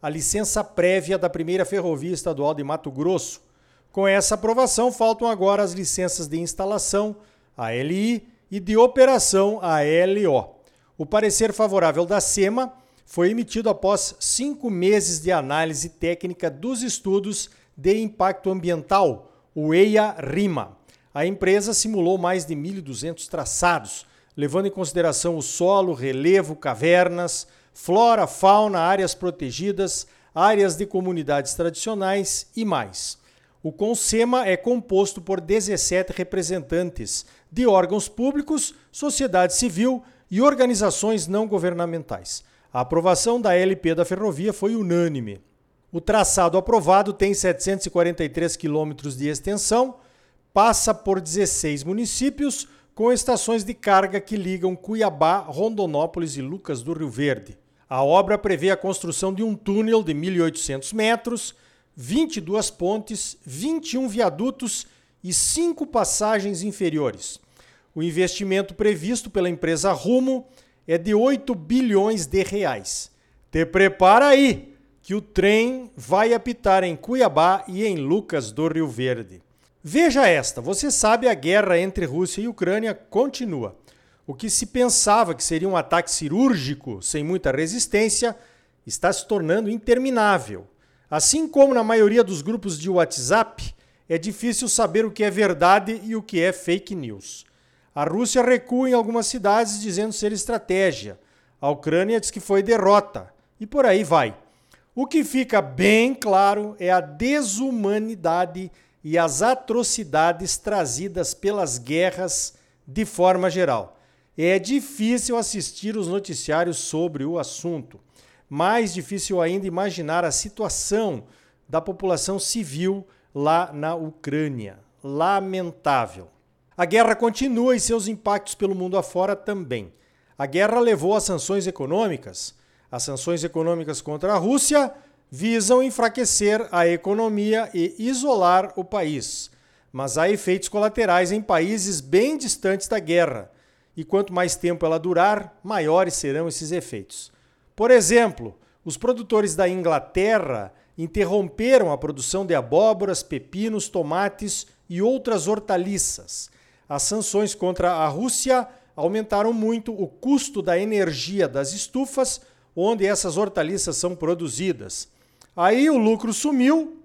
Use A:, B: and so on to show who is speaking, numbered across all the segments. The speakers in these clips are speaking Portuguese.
A: a licença prévia da primeira ferrovia estadual de Mato Grosso. Com essa aprovação, faltam agora as licenças de instalação, a LI, e de operação, a LO. O parecer favorável da SEMA foi emitido após cinco meses de análise técnica dos estudos de impacto ambiental, o EIA-RIMA. A empresa simulou mais de 1.200 traçados, levando em consideração o solo, relevo, cavernas, flora, fauna, áreas protegidas, áreas de comunidades tradicionais e mais. O CONSEMA é composto por 17 representantes de órgãos públicos, sociedade civil e organizações não governamentais. A aprovação da LP da ferrovia foi unânime. O traçado aprovado tem 743 quilômetros de extensão, passa por 16 municípios, com estações de carga que ligam Cuiabá, Rondonópolis e Lucas do Rio Verde. A obra prevê a construção de um túnel de 1.800 metros, 22 pontes, 21 viadutos e 5 passagens inferiores. O investimento previsto pela empresa Rumo é de 8 bilhões de reais. Te prepara aí, que o trem vai apitar em Cuiabá e em Lucas do Rio Verde. Veja esta: você sabe a guerra entre Rússia e Ucrânia continua. O que se pensava que seria um ataque cirúrgico sem muita resistência está se tornando interminável. Assim como na maioria dos grupos de WhatsApp, é difícil saber o que é verdade e o que é fake news. A Rússia recua em algumas cidades dizendo ser estratégia. A Ucrânia diz que foi derrota. E por aí vai. O que fica bem claro é a desumanidade e as atrocidades trazidas pelas guerras de forma geral. É difícil assistir os noticiários sobre o assunto. Mais difícil ainda imaginar a situação da população civil lá na Ucrânia. Lamentável. A guerra continua e seus impactos pelo mundo afora também. A guerra levou a sanções econômicas. As sanções econômicas contra a Rússia visam enfraquecer a economia e isolar o país. Mas há efeitos colaterais em países bem distantes da guerra e quanto mais tempo ela durar, maiores serão esses efeitos. Por exemplo, os produtores da Inglaterra interromperam a produção de abóboras, pepinos, tomates e outras hortaliças. As sanções contra a Rússia aumentaram muito o custo da energia das estufas onde essas hortaliças são produzidas. Aí o lucro sumiu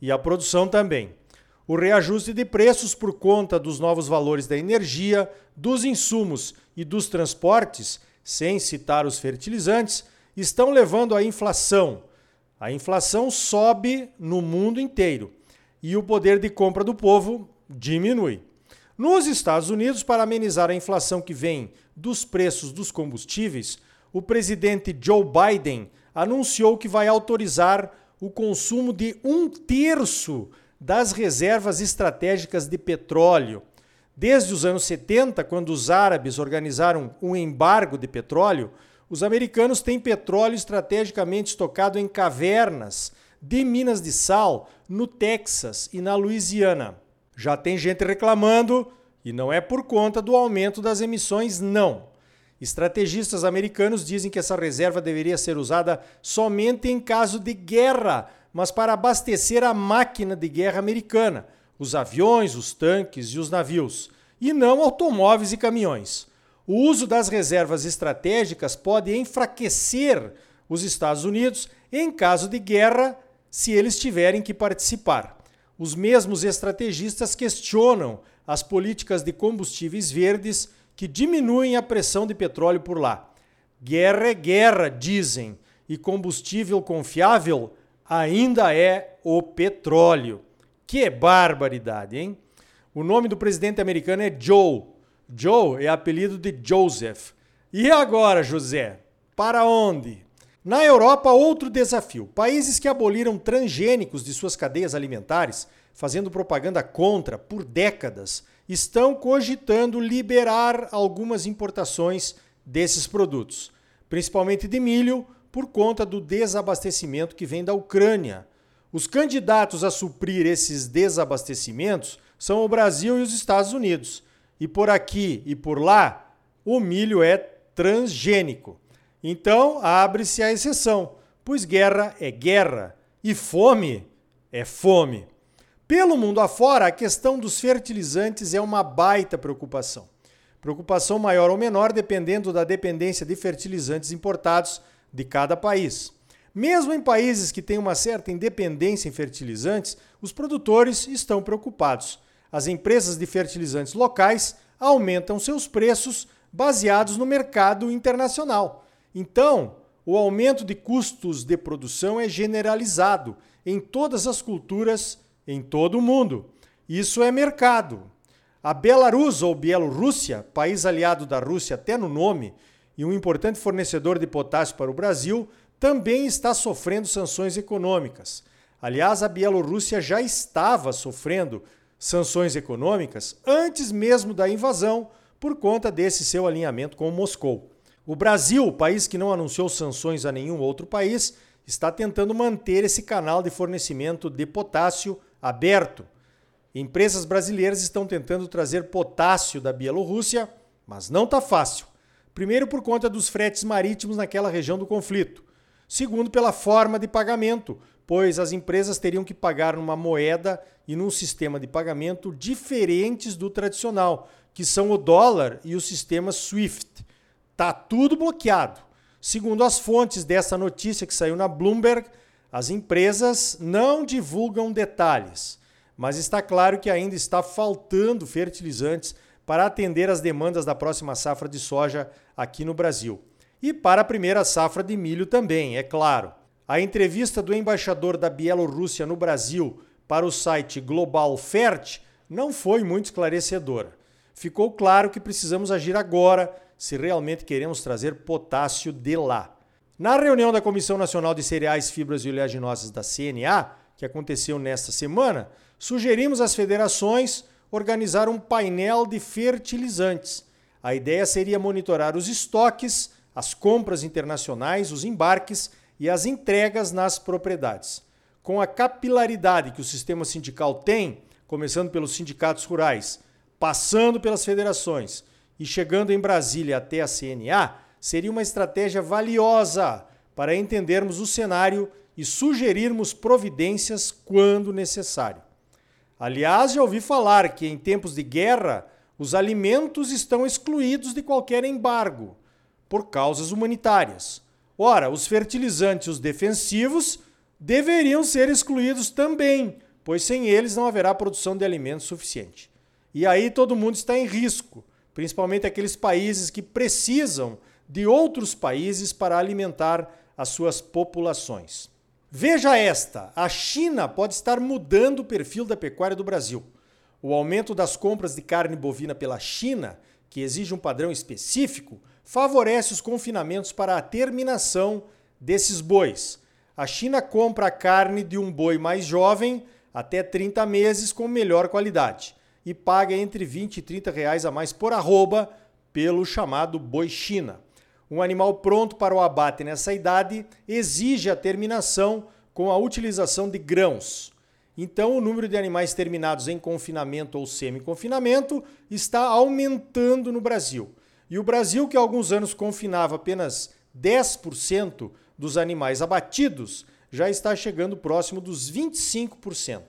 A: e a produção também o reajuste de preços por conta dos novos valores da energia, dos insumos e dos transportes, sem citar os fertilizantes, estão levando à inflação. A inflação sobe no mundo inteiro e o poder de compra do povo diminui. Nos Estados Unidos, para amenizar a inflação que vem dos preços dos combustíveis, o presidente Joe Biden anunciou que vai autorizar o consumo de um terço das reservas estratégicas de petróleo. Desde os anos 70, quando os árabes organizaram um embargo de petróleo, os americanos têm petróleo estrategicamente estocado em cavernas de minas de sal no Texas e na Louisiana. Já tem gente reclamando, e não é por conta do aumento das emissões, não. Estrategistas americanos dizem que essa reserva deveria ser usada somente em caso de guerra, mas para abastecer a máquina de guerra americana, os aviões, os tanques e os navios, e não automóveis e caminhões. O uso das reservas estratégicas pode enfraquecer os Estados Unidos em caso de guerra, se eles tiverem que participar. Os mesmos estrategistas questionam as políticas de combustíveis verdes que diminuem a pressão de petróleo por lá. Guerra é guerra, dizem, e combustível confiável ainda é o petróleo. Que barbaridade, hein? O nome do presidente americano é Joe. Joe é apelido de Joseph. E agora, José? Para onde? Na Europa, outro desafio. Países que aboliram transgênicos de suas cadeias alimentares, fazendo propaganda contra por décadas, estão cogitando liberar algumas importações desses produtos, principalmente de milho, por conta do desabastecimento que vem da Ucrânia. Os candidatos a suprir esses desabastecimentos são o Brasil e os Estados Unidos. E por aqui e por lá, o milho é transgênico. Então, abre-se a exceção, pois guerra é guerra e fome é fome. Pelo mundo afora, a questão dos fertilizantes é uma baita preocupação. Preocupação maior ou menor dependendo da dependência de fertilizantes importados de cada país. Mesmo em países que têm uma certa independência em fertilizantes, os produtores estão preocupados. As empresas de fertilizantes locais aumentam seus preços baseados no mercado internacional. Então, o aumento de custos de produção é generalizado em todas as culturas em todo o mundo. Isso é mercado. A Belarus ou Bielorrússia, país aliado da Rússia até no nome, e um importante fornecedor de potássio para o Brasil, também está sofrendo sanções econômicas. Aliás, a Bielorrússia já estava sofrendo sanções econômicas antes mesmo da invasão por conta desse seu alinhamento com Moscou. O Brasil, país que não anunciou sanções a nenhum outro país, está tentando manter esse canal de fornecimento de potássio aberto. Empresas brasileiras estão tentando trazer potássio da Bielorrússia, mas não está fácil. Primeiro, por conta dos fretes marítimos naquela região do conflito. Segundo, pela forma de pagamento, pois as empresas teriam que pagar numa moeda e num sistema de pagamento diferentes do tradicional, que são o dólar e o sistema SWIFT. Tá tudo bloqueado. Segundo as fontes dessa notícia que saiu na Bloomberg, as empresas não divulgam detalhes, mas está claro que ainda está faltando fertilizantes para atender as demandas da próxima safra de soja aqui no Brasil. E para a primeira safra de milho também, é claro. A entrevista do embaixador da Bielorrússia no Brasil para o site Global Fert não foi muito esclarecedora. Ficou claro que precisamos agir agora se realmente queremos trazer potássio de lá. Na reunião da Comissão Nacional de Cereais, Fibras e Oleaginosas da CNA, que aconteceu nesta semana, sugerimos às federações organizar um painel de fertilizantes. A ideia seria monitorar os estoques as compras internacionais, os embarques e as entregas nas propriedades. Com a capilaridade que o sistema sindical tem, começando pelos sindicatos rurais, passando pelas federações e chegando em Brasília até a CNA, seria uma estratégia valiosa para entendermos o cenário e sugerirmos providências quando necessário. Aliás, já ouvi falar que em tempos de guerra, os alimentos estão excluídos de qualquer embargo por causas humanitárias. Ora, os fertilizantes os defensivos deveriam ser excluídos também, pois sem eles não haverá produção de alimentos suficiente. E aí todo mundo está em risco, principalmente aqueles países que precisam de outros países para alimentar as suas populações. Veja esta: a China pode estar mudando o perfil da pecuária do Brasil. O aumento das compras de carne bovina pela China, que exige um padrão específico, favorece os confinamentos para a terminação desses bois. A China compra a carne de um boi mais jovem, até 30 meses, com melhor qualidade, e paga entre 20 e 30 reais a mais por arroba pelo chamado boi China. Um animal pronto para o abate nessa idade exige a terminação com a utilização de grãos. Então, o número de animais terminados em confinamento ou semi-confinamento está aumentando no Brasil. E o Brasil, que há alguns anos confinava apenas 10% dos animais abatidos, já está chegando próximo dos 25%.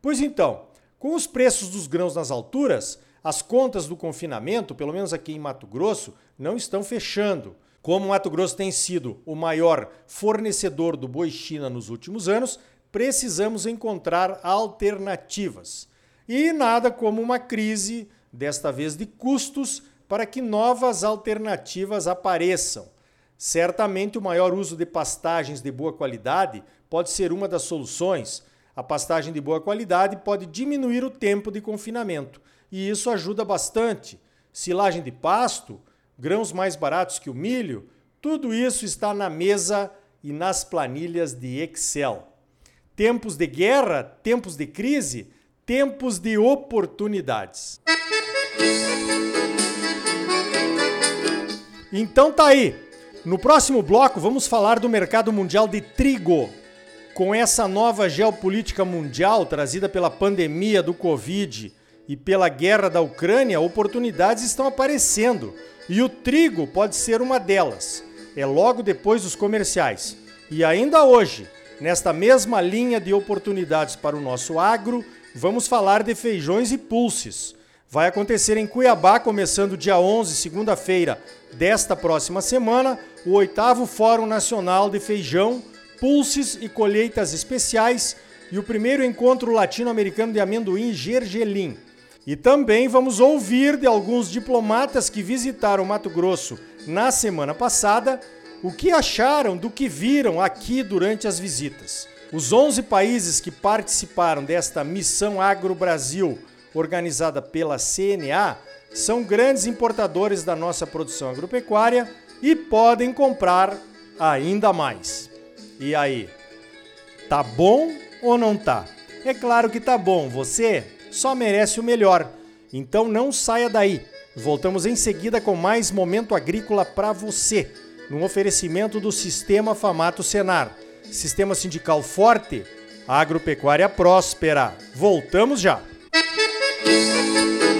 A: Pois então, com os preços dos grãos nas alturas, as contas do confinamento, pelo menos aqui em Mato Grosso, não estão fechando. Como Mato Grosso tem sido o maior fornecedor do boi China nos últimos anos, precisamos encontrar alternativas. E nada como uma crise, desta vez de custos, para que novas alternativas apareçam. Certamente, o maior uso de pastagens de boa qualidade pode ser uma das soluções. A pastagem de boa qualidade pode diminuir o tempo de confinamento e isso ajuda bastante. Silagem de pasto, grãos mais baratos que o milho, tudo isso está na mesa e nas planilhas de Excel. Tempos de guerra, tempos de crise, tempos de oportunidades. Então tá aí. No próximo bloco vamos falar do mercado mundial de trigo. Com essa nova geopolítica mundial trazida pela pandemia do Covid e pela guerra da Ucrânia, oportunidades estão aparecendo e o trigo pode ser uma delas. É logo depois dos comerciais. E ainda hoje, nesta mesma linha de oportunidades para o nosso agro, vamos falar de feijões e pulses. Vai acontecer em Cuiabá, começando dia 11, segunda-feira desta próxima semana, o oitavo Fórum Nacional de Feijão, Pulses e Colheitas Especiais e o primeiro encontro latino-americano de amendoim Gergelim. E também vamos ouvir de alguns diplomatas que visitaram Mato Grosso na semana passada o que acharam do que viram aqui durante as visitas. Os 11 países que participaram desta Missão Agro Brasil, organizada pela CNA, são grandes importadores da nossa produção agropecuária e podem comprar ainda mais. E aí, tá bom ou não tá? É claro que tá bom, você só merece o melhor. Então não saia daí. Voltamos em seguida com mais momento agrícola para você, no oferecimento do Sistema Famato Senar. Sistema sindical forte, agropecuária próspera. Voltamos já. Música